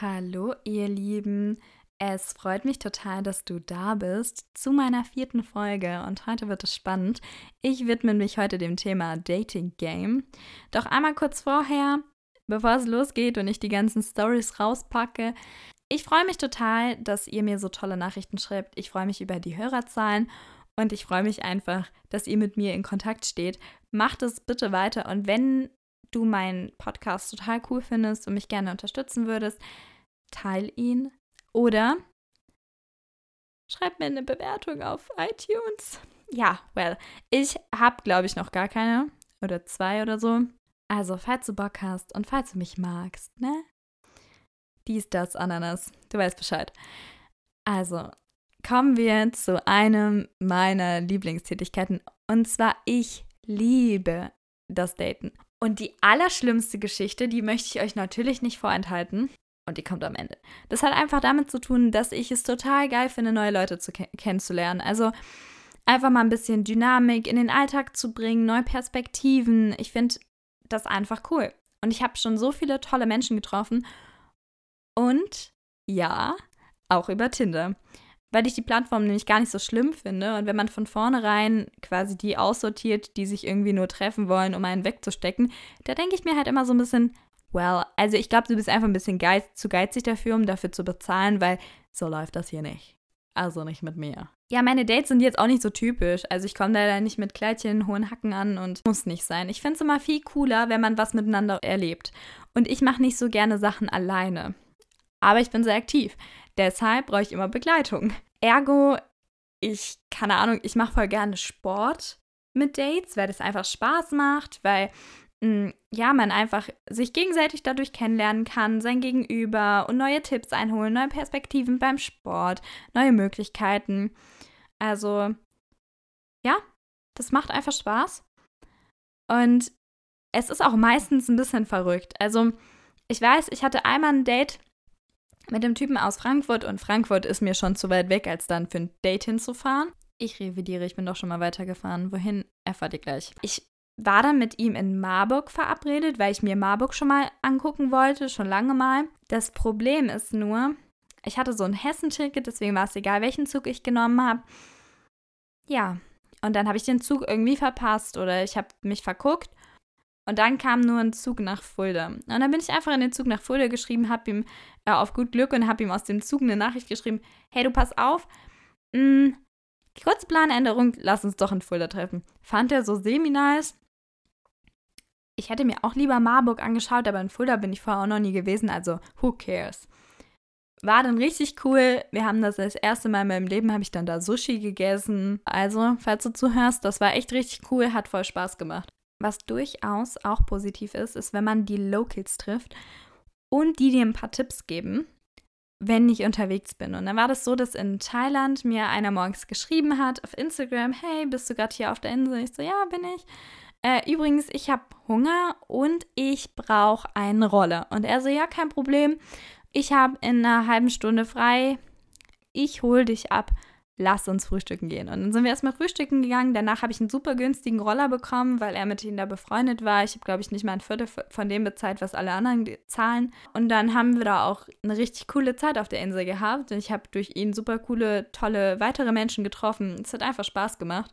Hallo, ihr Lieben. Es freut mich total, dass du da bist zu meiner vierten Folge und heute wird es spannend. Ich widme mich heute dem Thema Dating Game. Doch einmal kurz vorher, bevor es losgeht und ich die ganzen Stories rauspacke. Ich freue mich total, dass ihr mir so tolle Nachrichten schreibt. Ich freue mich über die Hörerzahlen und ich freue mich einfach, dass ihr mit mir in Kontakt steht. Macht es bitte weiter und wenn du meinen Podcast total cool findest und mich gerne unterstützen würdest, teil ihn oder schreib mir eine Bewertung auf iTunes. Ja, well, ich habe, glaube ich, noch gar keine oder zwei oder so. Also, falls du Bock hast und falls du mich magst, ne? Dies, das, Ananas. Du weißt Bescheid. Also, kommen wir zu einem meiner Lieblingstätigkeiten. Und zwar, ich liebe das Daten. Und die allerschlimmste Geschichte, die möchte ich euch natürlich nicht vorenthalten. Und die kommt am Ende. Das hat einfach damit zu tun, dass ich es total geil finde, neue Leute zu ke kennenzulernen. Also einfach mal ein bisschen Dynamik in den Alltag zu bringen, neue Perspektiven. Ich finde das einfach cool. Und ich habe schon so viele tolle Menschen getroffen. Und ja, auch über Tinder weil ich die Plattform nämlich gar nicht so schlimm finde. Und wenn man von vornherein quasi die aussortiert, die sich irgendwie nur treffen wollen, um einen wegzustecken, da denke ich mir halt immer so ein bisschen, well, also ich glaube, du bist einfach ein bisschen geiz zu geizig dafür, um dafür zu bezahlen, weil so läuft das hier nicht. Also nicht mit mir. Ja, meine Dates sind jetzt auch nicht so typisch. Also ich komme leider nicht mit Kleidchen, hohen Hacken an und muss nicht sein. Ich finde es immer viel cooler, wenn man was miteinander erlebt. Und ich mache nicht so gerne Sachen alleine. Aber ich bin sehr aktiv. Deshalb brauche ich immer Begleitung. Ergo, ich, keine Ahnung, ich mache voll gerne Sport mit Dates, weil das einfach Spaß macht, weil mh, mm, ja, man einfach sich gegenseitig dadurch kennenlernen kann, sein Gegenüber und neue Tipps einholen, neue Perspektiven beim Sport, neue Möglichkeiten. Also, ja, das macht einfach Spaß. Und es ist auch meistens ein bisschen verrückt. Also, ich weiß, ich hatte einmal ein Date mit dem Typen aus Frankfurt und Frankfurt ist mir schon zu weit weg, als dann für ein Date hinzufahren. Ich revidiere, ich bin doch schon mal weitergefahren. Wohin? Erfahrt ihr gleich. Ich war dann mit ihm in Marburg verabredet, weil ich mir Marburg schon mal angucken wollte, schon lange mal. Das Problem ist nur, ich hatte so ein Hessenticket, deswegen war es egal, welchen Zug ich genommen habe. Ja, und dann habe ich den Zug irgendwie verpasst oder ich habe mich verguckt und dann kam nur ein Zug nach Fulda. Und dann bin ich einfach in den Zug nach Fulda geschrieben, habe ihm äh, auf gut Glück und habe ihm aus dem Zug eine Nachricht geschrieben: Hey, du pass auf, mh, mm, kurze Planänderung, lass uns doch in Fulda treffen. Fand er so semi-nice. Ich hätte mir auch lieber Marburg angeschaut, aber in Fulda bin ich vorher auch noch nie gewesen, also who cares. War dann richtig cool. Wir haben das das erste Mal in meinem Leben, habe ich dann da Sushi gegessen. Also, falls du zuhörst, das war echt richtig cool, hat voll Spaß gemacht. Was durchaus auch positiv ist, ist, wenn man die Locals trifft und die dir ein paar Tipps geben, wenn ich unterwegs bin. Und dann war das so, dass in Thailand mir einer morgens geschrieben hat auf Instagram, hey, bist du gerade hier auf der Insel? Ich so, ja, bin ich. Äh, übrigens, ich habe Hunger und ich brauche einen Roller. Und er so, ja, kein Problem. Ich habe in einer halben Stunde frei. Ich hol dich ab lass uns frühstücken gehen. Und dann sind wir erstmal frühstücken gegangen. Danach habe ich einen super günstigen Roller bekommen, weil er mit ihnen da befreundet war. Ich habe, glaube ich, nicht mal ein Viertel von dem bezahlt, was alle anderen zahlen. Und dann haben wir da auch eine richtig coole Zeit auf der Insel gehabt. Und ich habe durch ihn super coole, tolle weitere Menschen getroffen. Es hat einfach Spaß gemacht.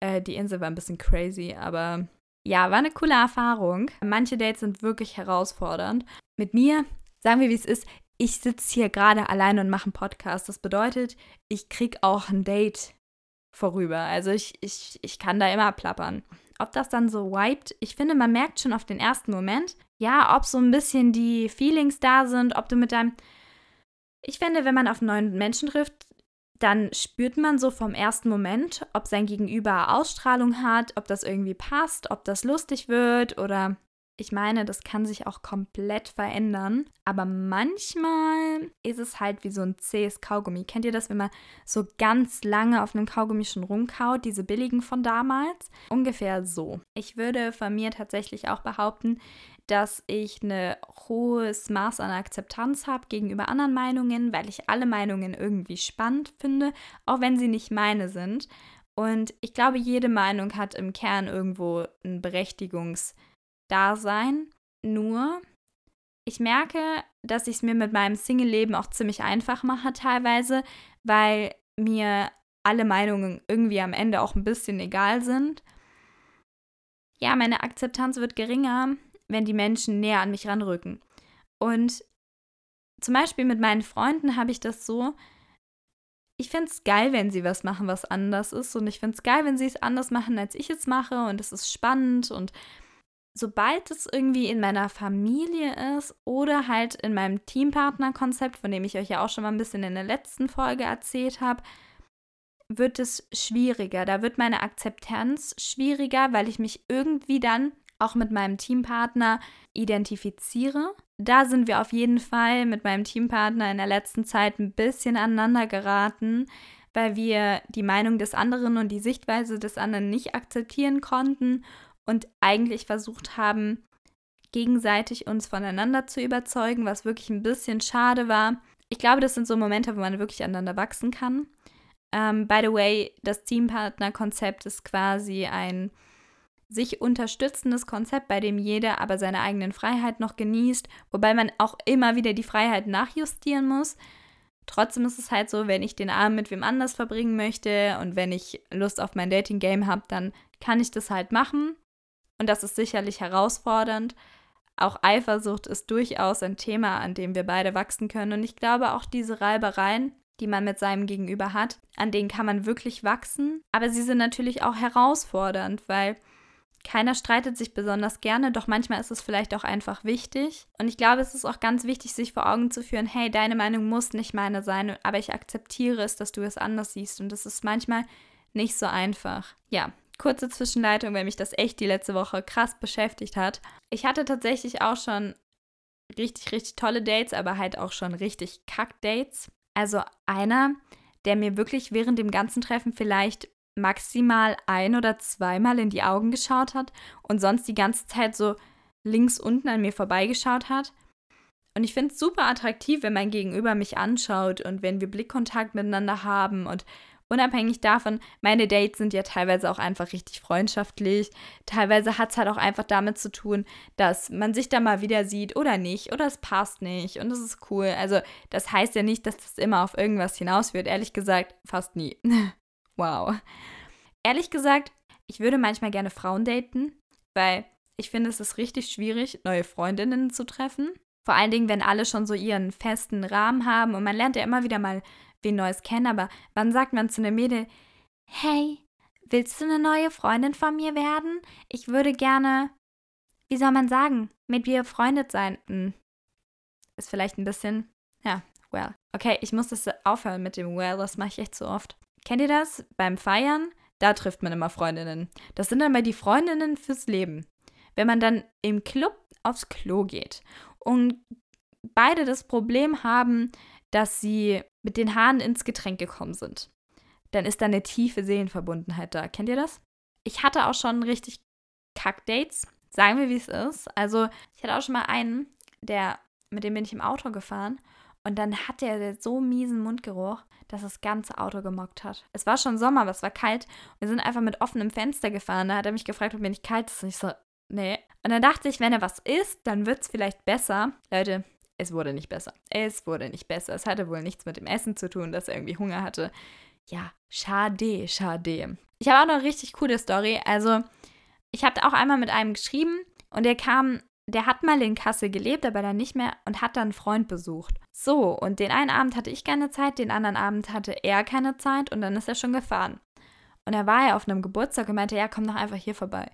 Äh, die Insel war ein bisschen crazy, aber ja, war eine coole Erfahrung. Manche Dates sind wirklich herausfordernd. Mit mir, sagen wir wie es ist, ich sitze hier gerade alleine und mache einen Podcast. Das bedeutet, ich kriege auch ein Date vorüber. Also ich, ich, ich kann da immer plappern. Ob das dann so wiped, ich finde, man merkt schon auf den ersten Moment, ja, ob so ein bisschen die Feelings da sind, ob du mit deinem. Ich finde, wenn man auf einen neuen Menschen trifft, dann spürt man so vom ersten Moment, ob sein Gegenüber Ausstrahlung hat, ob das irgendwie passt, ob das lustig wird oder ich meine, das kann sich auch komplett verändern, aber manchmal ist es halt wie so ein zähes Kaugummi. Kennt ihr das, wenn man so ganz lange auf einem Kaugummi schon rumkaut, diese billigen von damals? Ungefähr so. Ich würde von mir tatsächlich auch behaupten, dass ich ein hohes Maß an Akzeptanz habe gegenüber anderen Meinungen, weil ich alle Meinungen irgendwie spannend finde, auch wenn sie nicht meine sind. Und ich glaube, jede Meinung hat im Kern irgendwo ein Berechtigungs- da sein. Nur, ich merke, dass ich es mir mit meinem Single-Leben auch ziemlich einfach mache teilweise, weil mir alle Meinungen irgendwie am Ende auch ein bisschen egal sind. Ja, meine Akzeptanz wird geringer, wenn die Menschen näher an mich ranrücken. Und zum Beispiel mit meinen Freunden habe ich das so, ich finde es geil, wenn sie was machen, was anders ist. Und ich finde es geil, wenn sie es anders machen, als ich es mache. Und es ist spannend. Und sobald es irgendwie in meiner Familie ist oder halt in meinem Teampartner-Konzept, von dem ich euch ja auch schon mal ein bisschen in der letzten Folge erzählt habe, wird es schwieriger. Da wird meine Akzeptanz schwieriger, weil ich mich irgendwie dann auch mit meinem Teampartner identifiziere. Da sind wir auf jeden Fall mit meinem Teampartner in der letzten Zeit ein bisschen aneinander geraten, weil wir die Meinung des anderen und die Sichtweise des anderen nicht akzeptieren konnten und eigentlich versucht haben, gegenseitig uns voneinander zu überzeugen, was wirklich ein bisschen schade war. Ich glaube, das sind so Momente, wo man wirklich aneinander wachsen kann. Um, ähm, by the way, das Teampartner-Konzept ist quasi ein sich unterstützendes Konzept, bei dem jeder aber seine eigenen Freiheit noch genießt, wobei man auch immer wieder die Freiheit nachjustieren muss. Trotzdem ist es halt so, wenn ich den Abend mit wem anders verbringen möchte und wenn ich Lust auf mein Dating-Game habe, dann kann ich das halt machen. Und das ist sicherlich herausfordernd. Auch Eifersucht ist durchaus ein Thema, an dem wir beide wachsen können. Und ich glaube, auch diese Reibereien die man mit seinem Gegenüber hat, an denen kann man wirklich wachsen. Aber sie sind natürlich auch herausfordernd, weil keiner streitet sich besonders gerne, doch manchmal ist es vielleicht auch einfach wichtig. Und ich glaube, es ist auch ganz wichtig, sich vor Augen zu führen, hey, deine Meinung muss nicht meine sein, aber ich akzeptiere es, dass du es anders siehst. Und das ist manchmal nicht so einfach. Ja, kurze Zwischenleitung, weil mich das echt die letzte Woche krass beschäftigt hat. Ich hatte tatsächlich auch schon richtig, richtig tolle Dates, aber halt auch schon richtig Kack-Dates. Also einer, der mir wirklich während dem ganzen Treffen vielleicht maximal ein oder zweimal in die Augen geschaut hat und sonst die ganze Zeit so links unten an mir vorbeigeschaut hat. Und ich finde es super attraktiv, wenn mein Gegenüber mich anschaut und wenn wir Blickkontakt miteinander haben und unabhängig davon, meine Dates sind ja teilweise auch einfach richtig freundschaftlich. Teilweise hat es halt auch einfach damit zu tun, dass man sich da mal wieder sieht oder nicht oder es passt nicht und das ist cool. Also das heißt ja nicht, dass das immer auf irgendwas hinausführt. Ehrlich gesagt, fast nie. wow. Ehrlich gesagt, ich würde manchmal gerne Frauen daten, weil ich finde, es ist richtig schwierig, neue Freundinnen zu treffen. Vor allen Dingen, wenn alle schon so ihren festen Rahmen haben und man lernt ja immer wieder mal wen Neues kennen, aber wann sagt man zu einem Mädel, hey, willst du eine neue Freundin von mir werden? Ich würde gerne, wie soll man sagen, mit dir befreundet sein. Hm. Ist vielleicht ein bisschen, ja, well. Okay, ich muss das aufhören mit dem well, das mache ich echt so oft. Kennt ihr das? Beim Feiern, da trifft man immer Freundinnen. Das sind dann mal die Freundinnen fürs Leben. Wenn man dann im Club aufs Klo geht und beide das Problem haben, dass sie mit den Haaren ins Getränk gekommen sind. Dann ist da eine tiefe Seelenverbundenheit da. Kennt ihr das? Ich hatte auch schon richtig Kack-Dates. Sagen wir, wie es ist. Also, ich hatte auch schon mal einen, der, mit dem bin ich im Auto gefahren. Und dann hatte er so miesen Mundgeruch, dass das ganze Auto gemockt hat. Es war schon Sommer, aber es war kalt. Wir sind einfach mit offenem Fenster gefahren. Da hat er mich gefragt, ob mir nicht kalt ist. Und ich so, nee. Und dann dachte ich, wenn er was isst, dann wird es vielleicht besser. Leute, es wurde nicht besser. Es wurde nicht besser. Es hatte wohl nichts mit dem Essen zu tun, dass er irgendwie Hunger hatte. Ja, schade, schade. Ich habe auch noch eine richtig coole Story. Also, ich habe auch einmal mit einem geschrieben und der kam, der hat mal in Kassel gelebt, aber dann nicht mehr und hat dann einen Freund besucht. So, und den einen Abend hatte ich keine Zeit, den anderen Abend hatte er keine Zeit und dann ist er schon gefahren. Und er war ja auf einem Geburtstag und meinte, ja, komm doch einfach hier vorbei.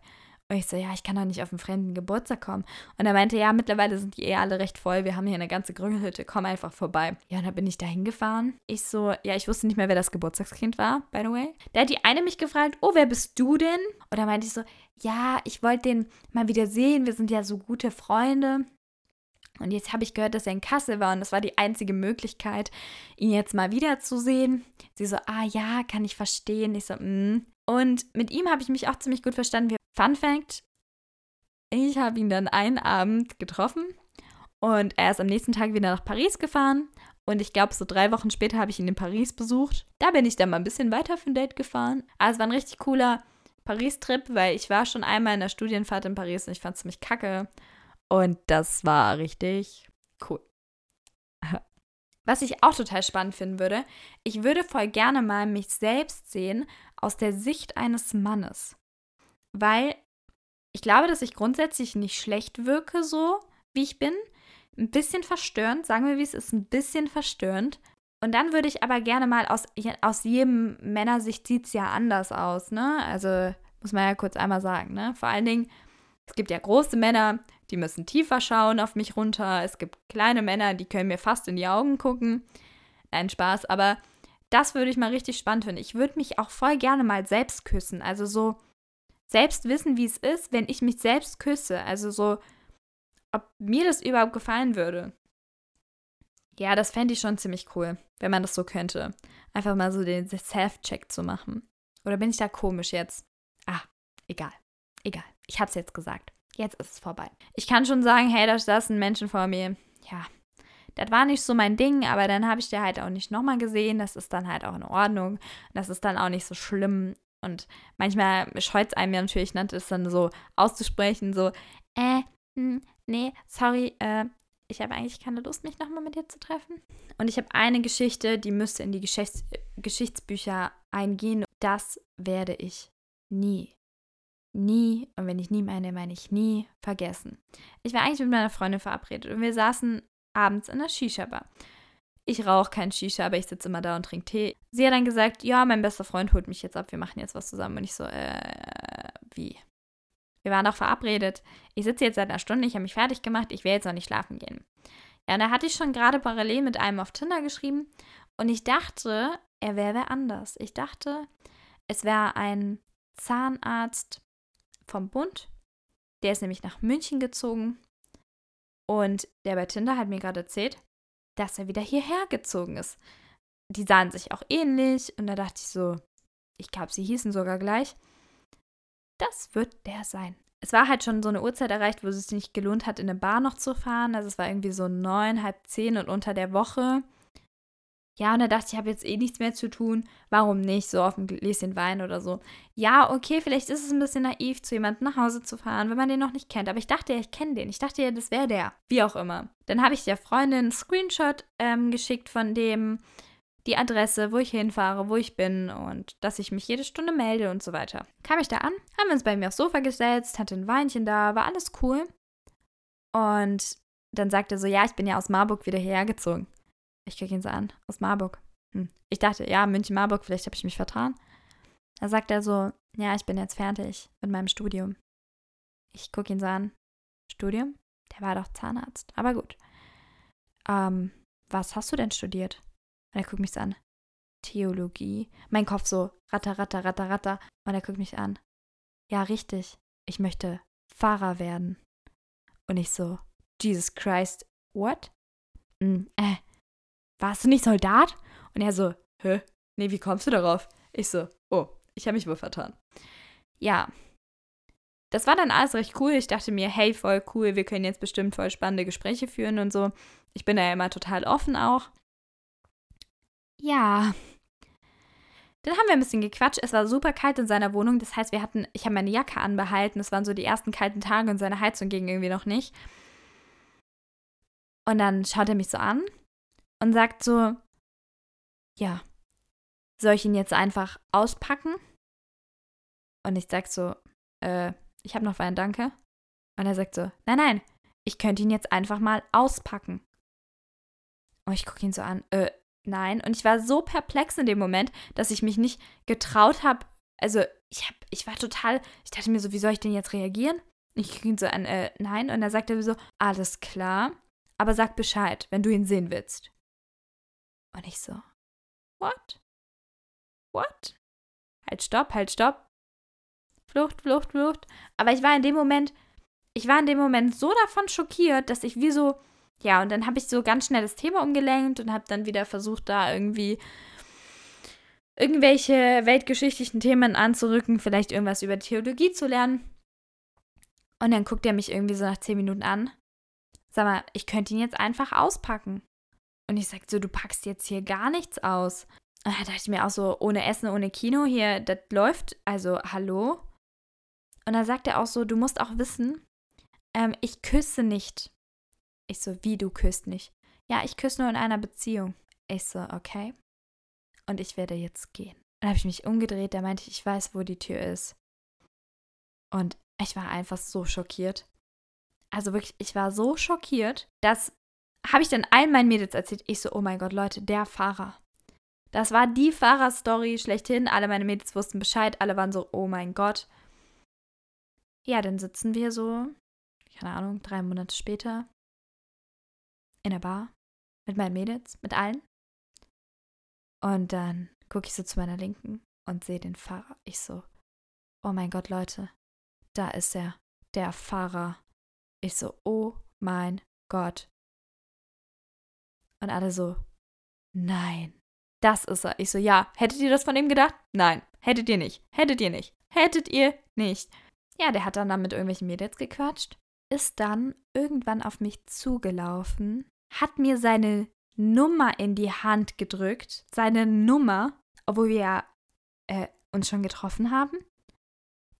Und ich so, ja, ich kann doch nicht auf einen fremden Geburtstag kommen. Und er meinte, ja, mittlerweile sind die eh alle recht voll. Wir haben hier eine ganze Grünhütte, komm einfach vorbei. Ja, und dann bin ich da hingefahren. Ich so, ja, ich wusste nicht mehr, wer das Geburtstagskind war, by the way. Da hat die eine mich gefragt, oh, wer bist du denn? Und da meinte ich so, ja, ich wollte den mal wieder sehen. Wir sind ja so gute Freunde. Und jetzt habe ich gehört, dass er in Kassel war und das war die einzige Möglichkeit, ihn jetzt mal wiederzusehen. Sie so, ah ja, kann ich verstehen. Ich so, mm. Und mit ihm habe ich mich auch ziemlich gut verstanden. Wir Fun Fact: Ich habe ihn dann einen Abend getroffen und er ist am nächsten Tag wieder nach Paris gefahren. Und ich glaube, so drei Wochen später habe ich ihn in Paris besucht. Da bin ich dann mal ein bisschen weiter für ein Date gefahren. Also es war ein richtig cooler Paris-Trip, weil ich war schon einmal in der Studienfahrt in Paris und ich fand es ziemlich kacke. Und das war richtig cool. Was ich auch total spannend finden würde, ich würde voll gerne mal mich selbst sehen aus der Sicht eines Mannes. Weil ich glaube, dass ich grundsätzlich nicht schlecht wirke, so wie ich bin. Ein bisschen verstörend, sagen wir wie es ist, ein bisschen verstörend. Und dann würde ich aber gerne mal aus, aus jedem Männersicht sieht es ja anders aus, ne? Also muss man ja kurz einmal sagen, ne? Vor allen Dingen, es gibt ja große Männer, die müssen tiefer schauen auf mich runter. Es gibt kleine Männer, die können mir fast in die Augen gucken. Nein, Spaß, aber das würde ich mal richtig spannend finden. Ich würde mich auch voll gerne mal selbst küssen. Also so selbst wissen, wie es ist, wenn ich mich selbst küsse. Also so, ob mir das überhaupt gefallen würde. Ja, das fände ich schon ziemlich cool, wenn man das so könnte. Einfach mal so den Self-Check zu machen. Oder bin ich da komisch jetzt? Ah, egal. Egal. Ich hab's jetzt gesagt. Jetzt ist es vorbei. Ich kann schon sagen, hey, da saßen Menschen vor mir. Ja, das war nicht so mein Ding, aber dann habe ich der halt auch nicht nochmal gesehen. Das ist dann halt auch in Ordnung. Das ist dann auch nicht so schlimm. Und manchmal scheut es einem ja natürlich, ne, das dann so auszusprechen, so, äh, hm, nee, sorry, äh, ich habe eigentlich keine Lust, mich nochmal mit dir zu treffen. Und ich habe eine Geschichte, die müsste in die Geschichts Geschichtsbücher eingehen. Das werde ich nie, nie, und wenn ich nie meine, meine ich nie, vergessen. Ich war eigentlich mit meiner Freundin verabredet und wir saßen abends in der Shisha-Bar. Ich rauche kein Shisha, aber ich sitze immer da und trinke Tee. Sie hat dann gesagt, ja, mein bester Freund holt mich jetzt ab, wir machen jetzt was zusammen. Und ich so, äh, wie? Wir waren doch verabredet. Ich sitze jetzt seit einer Stunde, ich habe mich fertig gemacht, ich will jetzt noch nicht schlafen gehen. Ja, und da hatte ich schon gerade parallel mit einem auf Tinder geschrieben und ich dachte, er wäre wer anders. Ich dachte, es wäre ein Zahnarzt vom Bund. Der ist nämlich nach München gezogen. Und der bei Tinder hat mir gerade erzählt, dass er wieder hierher gezogen ist. Die sahen sich auch ähnlich und da dachte ich so, ich glaube, sie hießen sogar gleich. Das wird der sein. Es war halt schon so eine Uhrzeit erreicht, wo es sich nicht gelohnt hat, in eine Bar noch zu fahren. Also es war irgendwie so neun, halb zehn und unter der Woche. Ja, und da dachte ich, ich habe jetzt eh nichts mehr zu tun. Warum nicht? So auf ein Gläschen Wein oder so. Ja, okay, vielleicht ist es ein bisschen naiv, zu jemandem nach Hause zu fahren, wenn man den noch nicht kennt. Aber ich dachte ja, ich kenne den. Ich dachte ja, das wäre der. Wie auch immer. Dann habe ich der Freundin einen Screenshot ähm, geschickt von dem, die Adresse, wo ich hinfahre, wo ich bin und dass ich mich jede Stunde melde und so weiter. Kam ich da an, haben wir uns bei mir aufs Sofa gesetzt, hatte ein Weinchen da, war alles cool. Und dann sagte er so, ja, ich bin ja aus Marburg wieder hergezogen. Ich kriege ihn so an, aus Marburg. Hm. Ich dachte, ja, München-Marburg, vielleicht habe ich mich vertan. Da sagt er so, ja, ich bin jetzt fertig mit meinem Studium. Ich gucke ihn so an. Studium? Der war doch Zahnarzt. Aber gut. Ähm, was hast du denn studiert? Und er guckt mich so an. Theologie. Mein Kopf so, ratter, ratter, ratter, ratter. Und er guckt mich an. Ja, richtig. Ich möchte Pfarrer werden. Und ich so, Jesus Christ, what? Mm, äh, warst du nicht Soldat? Und er so, hä? Nee, wie kommst du darauf? Ich so, oh, ich habe mich wohl vertan. Ja. Das war dann alles recht cool. Ich dachte mir, hey, voll cool, wir können jetzt bestimmt voll spannende Gespräche führen und so. Ich bin da ja immer total offen auch. Ja. Dann haben wir ein bisschen gequatscht. Es war super kalt in seiner Wohnung. Das heißt, wir hatten, ich habe meine Jacke anbehalten. Es waren so die ersten kalten Tage und seine Heizung ging irgendwie noch nicht. Und dann schaut er mich so an und sagt so, ja, soll ich ihn jetzt einfach auspacken? Und ich sag so, äh, ich habe noch Wein, danke. Und er sagt so, nein, nein, ich könnte ihn jetzt einfach mal auspacken. Und ich gucke ihn so an, äh, nein. Und ich war so perplex in dem Moment, dass ich mich nicht getraut habe. Also, ich, hab, ich war total, ich dachte mir so, wie soll ich denn jetzt reagieren? Ich gucke ihn so an, äh, nein. Und er sagt er so, alles klar, aber sag Bescheid, wenn du ihn sehen willst. Und ich so, what? What? Halt, stopp, halt, stopp. Flucht, Flucht, Flucht. Aber ich war in dem Moment, ich war in dem Moment so davon schockiert, dass ich wie so, ja, und dann habe ich so ganz schnell das Thema umgelenkt und habe dann wieder versucht, da irgendwie irgendwelche weltgeschichtlichen Themen anzurücken, vielleicht irgendwas über Theologie zu lernen. Und dann guckt er mich irgendwie so nach zehn Minuten an. Sag mal, ich könnte ihn jetzt einfach auspacken. Und ich sagte so, du packst jetzt hier gar nichts aus. Und da dachte ich mir auch so, ohne Essen, ohne Kino, hier, das läuft, also hallo. Und dann sagt er auch so, du musst auch wissen, ähm, ich küsse nicht. Ich so, wie du küsst nicht? ja, ich küsse nur in einer Beziehung. Ich so, okay. Und ich werde jetzt gehen. Dann habe ich mich umgedreht, da meinte ich, ich weiß, wo die Tür ist. Und ich war einfach so schockiert. Also wirklich, ich war so schockiert, dass habe ich dann allen meinen Mädels erzählt. Ich so, oh mein Gott, Leute, der Fahrer. Das war die Fahrerstory schlechthin. Alle meine Mädels wussten Bescheid. Alle waren so, oh mein Gott. Ja, dann sitzen wir so, keine Ahnung, drei Monate später in der Bar mit meinen Mädels, mit allen. Und dann gucke ich so zu meiner Linken und sehe den Fahrer. Ich so, oh mein Gott, Leute, da ist er, der Fahrer. Ich so, oh mein Gott. Und alle so, nein, das ist er. Ich so, ja, hättet ihr das von ihm gedacht? Nein, hättet ihr nicht. Hättet ihr nicht. Hättet ihr nicht. Ja, der hat dann, dann mit irgendwelchen Mädels gequatscht, ist dann irgendwann auf mich zugelaufen, hat mir seine Nummer in die Hand gedrückt, seine Nummer, obwohl wir ja äh, uns schon getroffen haben,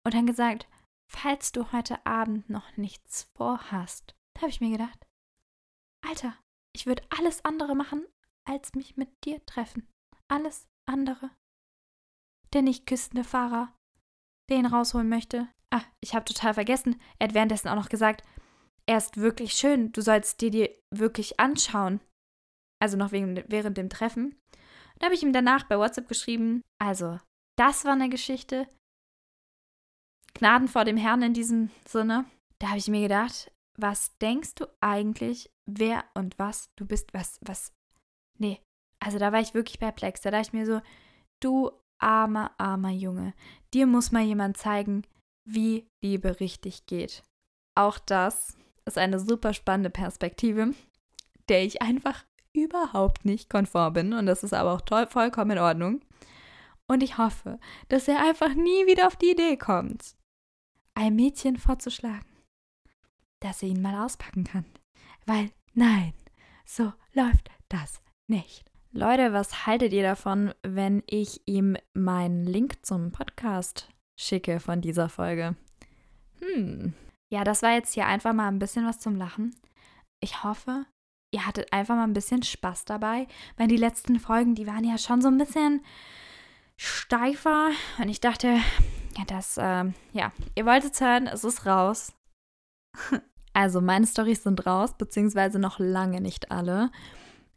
und dann gesagt, falls du heute Abend noch nichts vorhast. Da habe ich mir gedacht, Alter, ich würde alles andere machen, als mich mit dir treffen. Alles andere. Der nicht küssende Fahrer, den rausholen möchte. Ah, ich habe total vergessen. Er hat währenddessen auch noch gesagt, er ist wirklich schön, du sollst dir die wirklich anschauen. Also noch wegen, während dem Treffen. Da habe ich ihm danach bei WhatsApp geschrieben, also, das war eine Geschichte, Gnaden vor dem Herrn in diesem Sinne. Da habe ich mir gedacht, was denkst du eigentlich, wer und was du bist? Was, was? Nee. Also da war ich wirklich perplex. Da dachte ich mir so, du armer, armer Junge, dir muss mal jemand zeigen, wie Liebe richtig geht. Auch das ist eine super spannende Perspektive, der ich einfach überhaupt nicht konform bin. Und das ist aber auch toll, vollkommen in Ordnung. Und ich hoffe, dass er einfach nie wieder auf die Idee kommt, ein Mädchen vorzuschlagen, dass er ihn mal auspacken kann. Weil nein, so läuft das nicht. Leute, was haltet ihr davon, wenn ich ihm meinen Link zum Podcast schicke von dieser Folge? Hm. Ja, das war jetzt hier einfach mal ein bisschen was zum Lachen. Ich hoffe, ihr hattet einfach mal ein bisschen Spaß dabei, weil die letzten Folgen, die waren ja schon so ein bisschen steifer und ich dachte, ja, das, äh, ja, ihr wolltet es hören, es ist raus. Also, meine Storys sind raus, beziehungsweise noch lange nicht alle.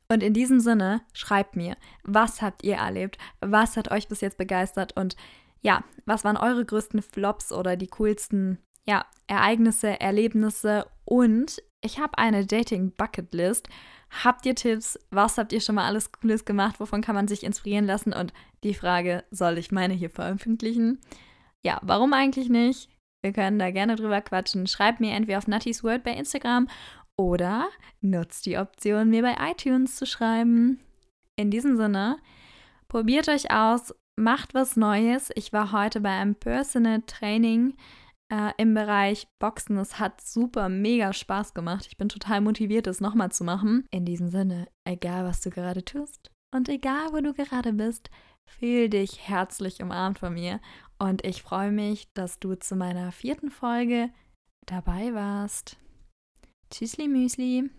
Und in diesem Sinne, schreibt mir, was habt ihr erlebt? Was hat euch bis jetzt begeistert? Und ja, was waren eure größten Flops oder die coolsten, ja, Ereignisse, Erlebnisse? Und ich habe eine Dating-Bucket-List. Habt ihr Tipps? Was habt ihr schon mal alles Cooles gemacht? Wovon kann man sich inspirieren lassen? Und die Frage, soll ich meine hier veröffentlichen? Ja, warum eigentlich nicht? Wir können da gerne drüber quatschen. Schreibt mir entweder auf Nutty's World bei Instagram oder nutzt die Option, mir bei iTunes zu schreiben. In diesem Sinne, probiert euch aus, macht was Neues. Ich war heute bei einem Personal Training äh, im Bereich Boxen. Es hat super, mega Spaß gemacht. Ich bin total motiviert, das nochmal zu machen. In diesem Sinne, egal was du gerade tust und egal wo du gerade bist, fühl dich herzlich umarmt von mir und ich freue mich, dass du zu meiner vierten Folge dabei warst. Tschüssli Müsli.